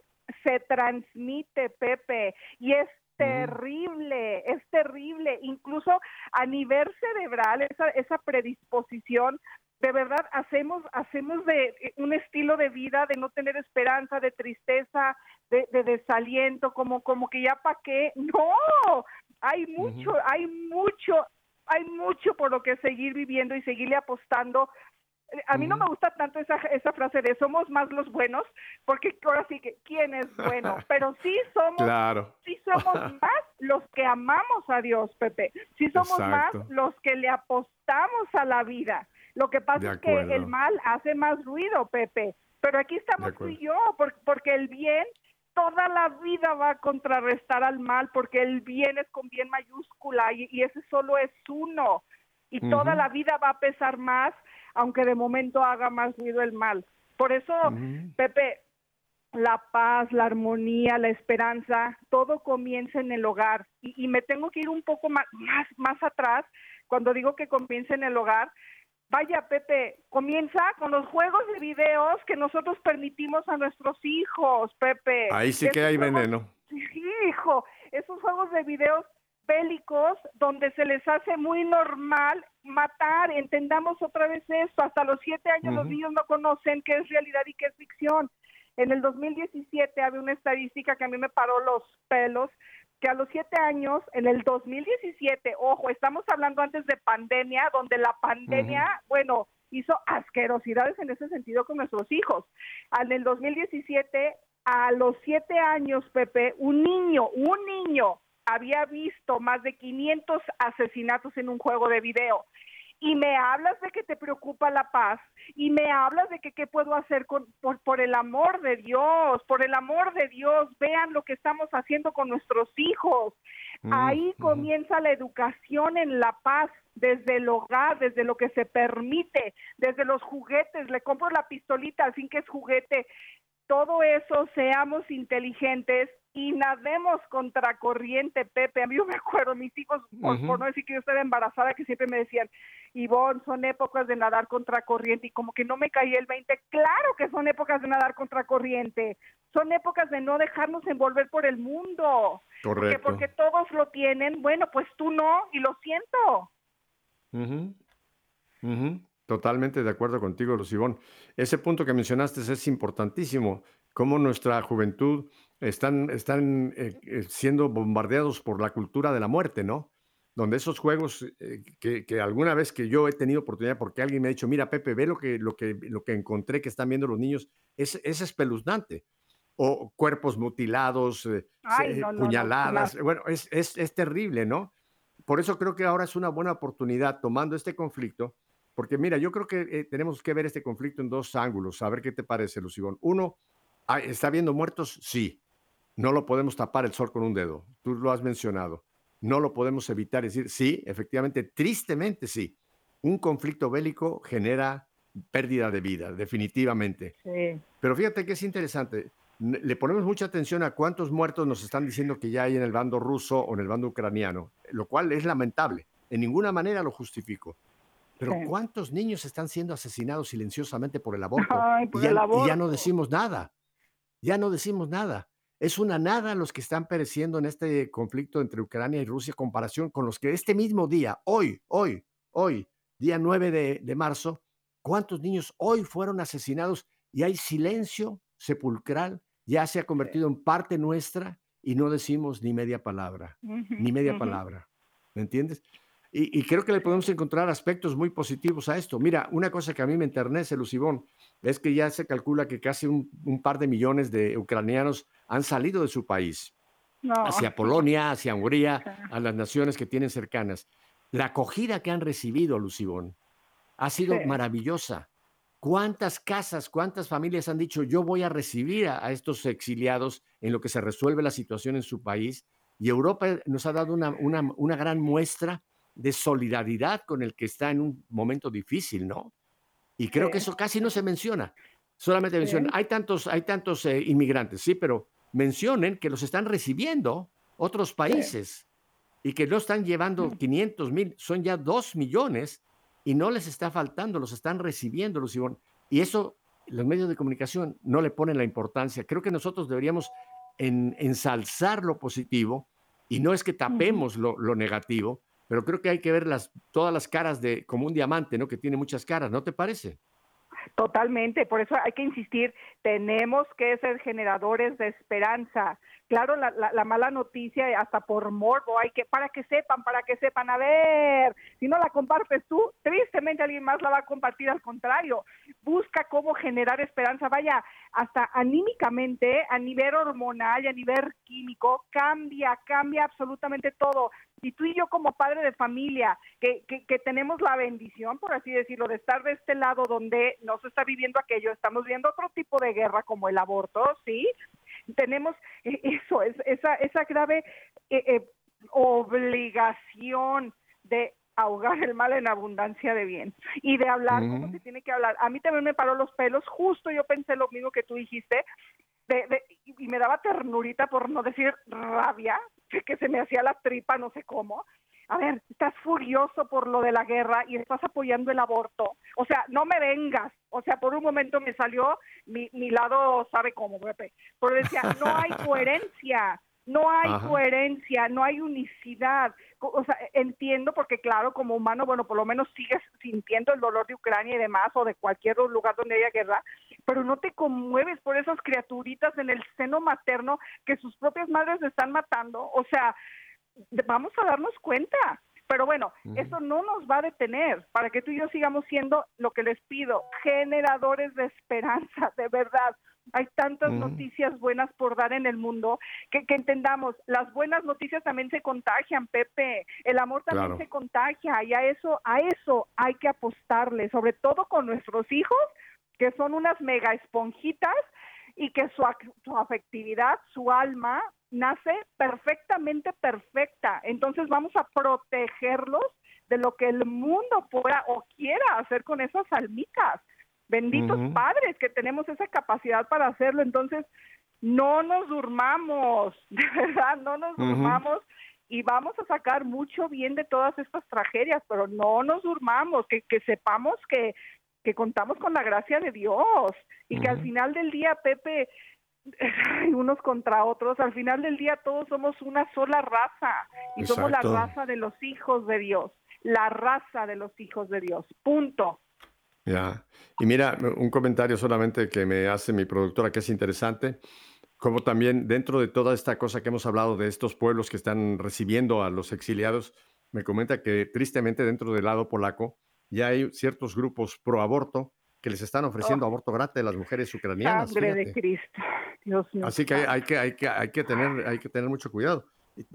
se transmite, Pepe, y es terrible, es terrible, incluso a nivel cerebral, esa, esa predisposición de verdad hacemos hacemos de un estilo de vida de no tener esperanza, de tristeza, de, de desaliento, como como que ya para qué. [laughs] No, hay mucho, hay mucho, hay mucho por lo que seguir viviendo y seguirle apostando a mí no me gusta tanto esa, esa frase de somos más los buenos, porque ahora sí que quién es bueno, [laughs] pero sí somos, Claro. sí somos [laughs] más los que amamos a Dios, Pepe. Sí somos Exacto. más los que le apostamos a la vida. Lo que pasa es que el mal hace más ruido, Pepe. Pero aquí estamos tú y yo, por- porque el bien toda la vida va a contrarrestar al mal, porque el bien es con bien mayúscula y, y ese solo es uno. Y toda la vida va a pesar más, aunque de momento haga más ruido el mal. Por eso. Pepe, la paz, la armonía, la esperanza, todo comienza en el hogar. Y, y me tengo que ir un poco más, más, más atrás cuando digo que comienza en el hogar. Vaya, Pepe, comienza con los juegos de videos que nosotros permitimos a nuestros hijos, Pepe. Ahí sí que hay juegos- veneno. Sí, hijo, esos juegos de videos bélicos donde se les hace muy normal matar, entendamos otra vez esto, hasta los siete años los niños no conocen qué es realidad y qué es ficción. En el 2017 había una estadística que a mí me paró los pelos, que a los siete años, en el 2017, ojo, estamos hablando antes de pandemia, donde la pandemia, bueno, hizo asquerosidades en ese sentido con nuestros hijos. En el 2017, a los siete años, Pepe, un niño, un niño había visto más de 500 asesinatos en un juego de video. Y me hablas de que te preocupa la paz y me hablas de que qué puedo hacer con, por, por el amor de Dios, por el amor de Dios, vean lo que estamos haciendo con nuestros hijos. Ahí ujú. comienza la educación en la paz, desde el hogar, desde lo que se permite, desde los juguetes. Le compro la pistolita, al fin que es juguete. Todo eso, seamos inteligentes y nademos contracorriente, Pepe. A mí yo me acuerdo, mis hijos, por, Ujú. por no decir que yo estaba embarazada, que siempre me decían, Ivonne, son épocas de nadar contracorriente. Y como que no me caía el 20. Claro que son épocas de nadar contracorriente. Son épocas de no dejarnos envolver por el mundo. Correcto. porque todos lo tienen, bueno, pues tú no, y lo siento. Ujú, ujú. Totalmente de acuerdo contigo, Lucibón. Ese punto que mencionaste es importantísimo. Cómo nuestra juventud están, están eh, eh, siendo bombardeados por la cultura de la muerte, ¿no? Donde esos juegos eh, que, que alguna vez que yo he tenido oportunidad, porque alguien me ha dicho, mira, Pepe, ve lo que, lo que, lo que encontré que están viendo los niños, es, es espeluznante. O cuerpos mutilados, eh, Ay, no, no, no, puñaladas. jamás. bueno, es, es, es terrible, ¿no? Por eso creo que ahora es una buena oportunidad tomando este conflicto, porque mira, yo creo que eh, tenemos que ver este conflicto en dos ángulos. A ver qué te parece, Lucibón. Uno, ¿está habiendo muertos? Sí. No lo podemos tapar el sol con un dedo. Tú lo has mencionado. No lo podemos evitar. Es decir, sí, efectivamente, tristemente sí. Un conflicto bélico genera pérdida de vida, definitivamente. Sí. Pero fíjate que es interesante. Le ponemos mucha atención a cuántos muertos nos están diciendo que ya hay en el bando ruso o en el bando ucraniano, lo cual es lamentable. En ninguna manera lo justifico. Pero Sí. ¿cuántos niños están siendo asesinados silenciosamente por el aborto? Ay, por y, ya, el y ya no decimos nada. Ya no decimos nada. Es una nada los que están pereciendo en este conflicto entre Ucrania y Rusia en comparación con los que este mismo día, hoy, hoy, hoy, día 9 de, de marzo, ¿cuántos niños hoy fueron asesinados? Y hay silencio sepulcral, ya se ha convertido en parte nuestra y no decimos ni media palabra, ni media palabra. ¿Me entiendes? Y, y creo que le podemos encontrar aspectos muy positivos a esto. Mira, una cosa que a mí me enternece, Lucibón, es que ya se calcula que casi un, un par de millones de ucranianos han salido de su país No. hacia Polonia, hacia Hungría, [laughs] a las naciones que tienen cercanas. La acogida que han recibido, Lucibón, ha sido Sí. maravillosa. ¿Cuántas casas, cuántas familias han dicho, yo voy a recibir a, a estos exiliados en lo que se resuelve la situación en su país? Y Europa nos ha dado una, una, una gran muestra de solidaridad con el que está en un momento difícil, ¿no? Y creo que Sí. eso casi no se menciona. Solamente mencionen, hay tantos, hay tantos eh, inmigrantes, sí, pero mencionen que los están recibiendo otros países y que no están llevando 500 mil, son ya 2 millones y no les está faltando, los están recibiendo, los Y eso los medios de comunicación no le ponen la importancia. Creo que nosotros deberíamos en, ensalzar lo positivo y no es que tapemos lo, lo, negativo, pero creo que hay que ver las, todas las caras de como un diamante, ¿no? Que tiene muchas caras, ¿no te parece? Totalmente, por eso hay que insistir, tenemos que ser generadores de esperanza. Claro, la, la, mala noticia, hasta por morbo, hay que, para que sepan, para que sepan, a ver, si no la compartes tú, tristemente alguien más la va a compartir al contrario. Busca cómo generar esperanza, vaya, hasta anímicamente, a nivel hormonal y a nivel químico, cambia, cambia absolutamente todo y tú y yo como padre de familia, que, que, tenemos la bendición, por así decirlo, de estar de este lado donde no se está viviendo aquello, estamos viendo otro tipo de guerra como el aborto, ¿sí? Tenemos [laughs] eso, es, esa, esa grave eh, eh, obligación de ahogar el mal en abundancia de bien y de hablar como se tiene que hablar. A mí también me paró los pelos, justo yo pensé lo mismo que tú dijiste, y me daba ternurita, por no decir rabia, que se me hacía la tripa, no sé cómo. A ver, estás furioso por lo de la guerra y estás apoyando el aborto. O sea, no me vengas. O sea, por un momento me salió mi, mi lado, ¿sabe cómo, Pepe? Pero decía, no hay [laughs] coherencia. No hay coherencia, no hay unicidad. O sea, entiendo porque claro, como humano, bueno, por lo menos sigues sintiendo el dolor de Ucrania y demás, o de cualquier lugar donde haya guerra, pero no te conmueves por esas criaturitas en el seno materno que sus propias madres están matando. O sea, vamos a darnos cuenta. Pero bueno, eso no nos va a detener para que tú y yo sigamos siendo lo que les pido, generadores de esperanza, [laughs] de verdad. Hay tantas noticias buenas por dar en el mundo que, que, entendamos, las buenas noticias también se contagian, Pepe. El amor también se contagia y a eso, a eso hay que apostarle, sobre todo con nuestros hijos, que son unas mega esponjitas y que su, su afectividad, su alma, nace perfectamente perfecta. Entonces vamos a protegerlos de lo que el mundo pueda o quiera hacer con esas almitas. Benditos padres que tenemos esa capacidad para hacerlo. Entonces, no nos durmamos, [laughs] de verdad, no nos durmamos y vamos a sacar mucho bien de todas estas tragedias, pero no nos durmamos, que, que sepamos que, que contamos con la gracia de Dios y que al final del día, Pepe, [laughs] unos contra otros, al final del día todos somos una sola raza y somos la raza de los hijos de Dios, la raza de los hijos de Dios, punto. Ya, y mira, un comentario solamente que me hace mi productora que es interesante, como también dentro de toda esta cosa que hemos hablado de estos pueblos que están recibiendo a los exiliados, me comenta que tristemente dentro del lado polaco ya hay ciertos grupos pro aborto que les están ofreciendo oh. aborto gratis a las mujeres ucranianas. Sangre de Cristo. Dios mío. Así que hay, que hay que hay que tener hay que tener mucho cuidado.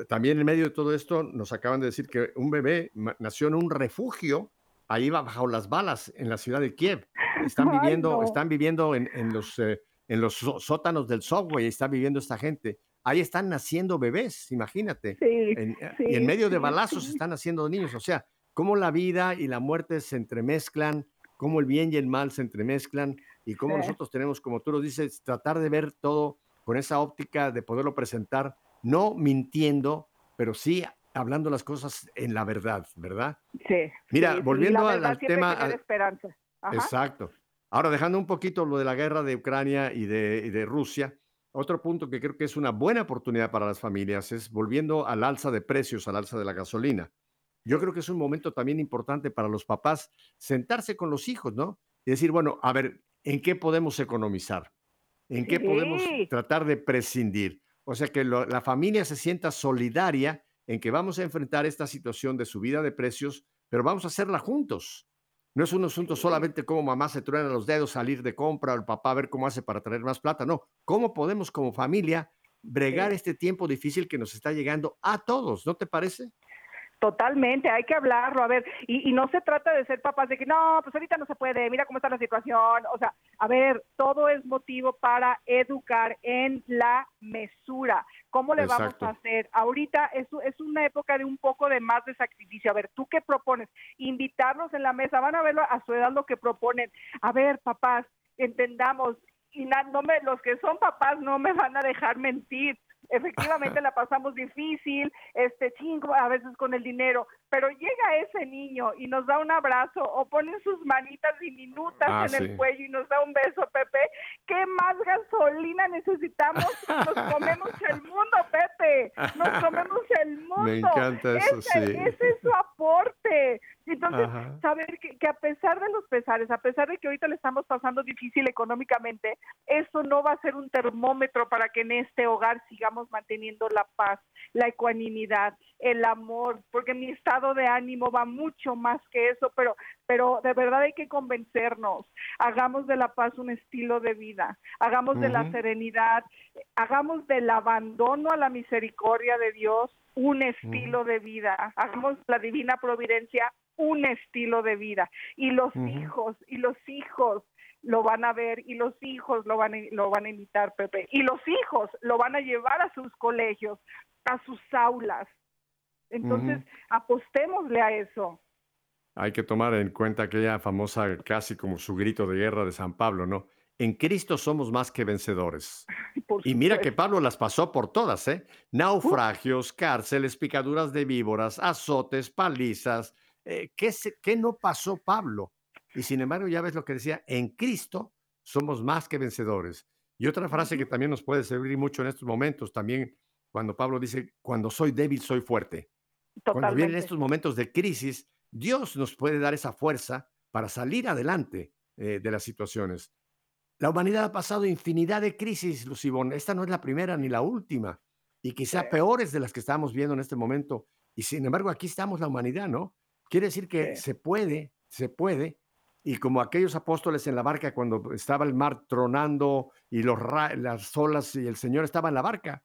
también en medio de todo esto nos acaban de decir que un bebé nació en un refugio ahí bajo las balas en la ciudad de Kiev. [laughs] Están viviendo, están viviendo en, los, eh, en los sótanos del subway, está viviendo esta gente. Ahí están naciendo bebés, imagínate. Eh, y en medio de balazos están naciendo niños. O sea, cómo la vida y la muerte se entremezclan, cómo el bien y el mal se entremezclan y cómo nosotros tenemos, como tú lo dices, tratar de ver todo con esa óptica de poderlo presentar, no mintiendo, pero sí hablando las cosas en la verdad, ¿verdad? Sí. Mira, volviendo al, tema... esperanza. Exacto. Ahora, dejando un poquito lo de la guerra de Ucrania y de, de Rusia, otro punto que creo que es una buena oportunidad para las familias es volviendo al alza de precios, al alza de la gasolina. Yo creo que es un momento también importante para los papás sentarse con los hijos, ¿no? Y decir, bueno, a ver, ¿en qué podemos economizar? ¿En qué podemos tratar de prescindir? O sea, que la familia se sienta solidaria en que vamos a enfrentar esta situación de subida de precios, pero vamos a hacerla juntos. No es un asunto solamente como mamá se truena los dedos, salir de compra, o el papá a ver cómo hace para traer más plata. No, cómo podemos como familia bregar este tiempo difícil que nos está llegando a todos, ¿no te parece? Totalmente, hay que hablarlo, a ver, y, no se trata de ser papás de que no, pues ahorita no se puede, mira cómo está la situación, o sea, a ver, todo es motivo para educar en la mesura. ¿Cómo le vamos a hacer? Ahorita es, es una época de un poco de más de sacrificio. A ver, ¿tú qué propones? Invitarlos en la mesa, van a verlo a su edad lo que proponen. A ver, papás, entendamos, y na- no me, los que son papás no me van a dejar mentir. Efectivamente la pasamos difícil, este chingo a veces con el dinero, pero llega ese niño y nos da un abrazo o pone sus manitas diminutas Ah, en el cuello y nos da un beso, Pepe. ¿Qué más gasolina necesitamos? Nos [laughs] comemos el mundo, Pepe. Nos comemos el mundo. Me encanta eso, ese, sí. ese es su aporte. Entonces, Ajá. saber que, que a pesar de los pesares, a pesar de que ahorita le estamos pasando difícil económicamente, eso no va a ser un termómetro para que en este hogar sigamos manteniendo la paz, la ecuanimidad, el amor, porque mi estado de ánimo va mucho más que eso, pero, pero de verdad hay que convencernos, hagamos de la paz un estilo de vida, hagamos de la serenidad, hagamos del abandono a la misericordia de Dios un estilo de vida, hagamos la divina providencia un estilo de vida. Y los hijos y los hijos lo van a ver y los hijos lo van a, lo van a imitar Pepe y los hijos lo van a llevar a sus colegios a sus aulas entonces apostémosle a eso Hay que tomar en cuenta aquella famosa, casi como su grito de guerra de San Pablo, ¿no? En Cristo somos más que vencedores. Y mira que. Pablo las pasó por todas, ¿eh? Naufragios, cárceles, picaduras de víboras, azotes, palizas. Eh, ¿qué, se- ¿Qué no pasó Pablo? Y sin embargo, ya ves lo que decía, en Cristo somos más que vencedores. Y otra frase que también nos puede servir mucho en estos momentos, también cuando Pablo dice, cuando soy débil, soy fuerte. Cuando vienen totalmente estos momentos de crisis, Dios nos puede dar esa fuerza para salir adelante eh, de las situaciones. La humanidad ha pasado infinidad de crisis, Lucibón. Esta no es la primera ni la última. Y quizá Sí. peores de las que estamos viendo en este momento. Y sin embargo, aquí estamos la humanidad, ¿no? Quiere decir que Sí. se puede, se puede. Y como aquellos apóstoles en la barca cuando estaba el mar tronando y los las olas y el Señor estaba en la barca,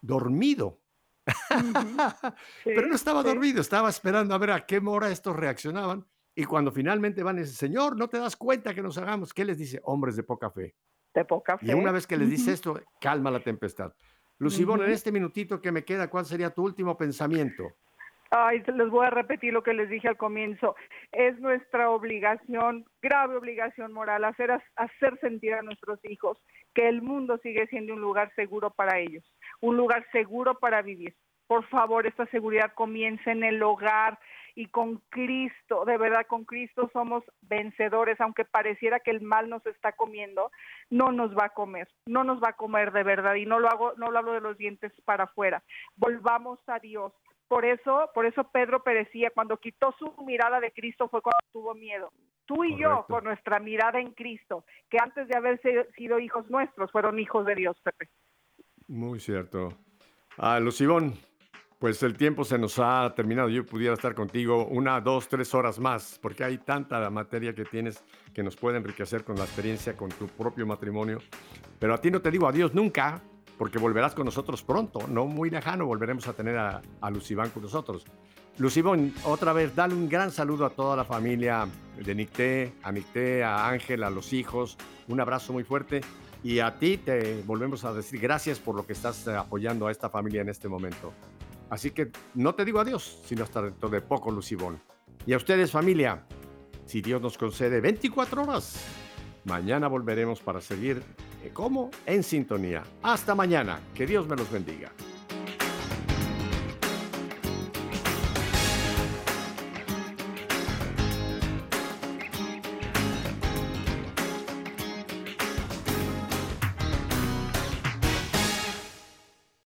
dormido. [laughs] Pero no estaba sí. dormido, estaba esperando a ver a qué hora estos reaccionaban. Y cuando finalmente van y dicen, Señor, ¿no te das cuenta que nos hagamos? ¿Qué les dice? Hombres de poca fe. de poca Y fe. una vez que les dice esto, calma la tempestad. Lucibón, en Ujú. este minutito que me queda, ¿cuál sería tu último pensamiento? Ay, les voy a repetir lo que les dije al comienzo. Es nuestra obligación, grave obligación moral, hacer, hacer sentir a nuestros hijos que el mundo sigue siendo un lugar seguro para ellos, un lugar seguro para vivir. Por favor, esta seguridad comienza en el hogar y con Cristo, de verdad, con Cristo somos vencedores, aunque pareciera que el mal nos está comiendo, no nos va a comer, no nos va a comer de verdad y no lo hago, no lo hablo de los dientes para afuera. Volvamos a Dios, por eso, por eso Pedro perecía. Cuando quitó su mirada de Cristo fue cuando tuvo miedo. Tú y yo, con nuestra mirada en Cristo, que antes de haber sido- sido hijos nuestros, fueron hijos de Dios, Pepe. Muy cierto. Ah, Lucibón, pues el tiempo se nos ha terminado. Yo pudiera estar contigo una, dos, tres horas más, porque hay tanta materia que tienes que nos puede enriquecer con la experiencia, con tu propio matrimonio. Pero a ti no te digo adiós nunca, porque volverás con nosotros pronto, no muy lejano, volveremos a tener a, a con nosotros. Lucibón, otra vez, dale un gran saludo a toda la familia de Nicté, a Nicté, a Ángel, a los hijos, un abrazo muy fuerte. Y a ti te volvemos a decir gracias por lo que estás eh, apoyando a esta familia en este momento. Así que no te digo adiós, sino hasta dentro de poco, Lucibón. Y a ustedes, familia, si Dios nos concede 24 horas, mañana volveremos para seguir, eh, ¿cómo? En sintonía. Hasta mañana. Que Dios me los bendiga.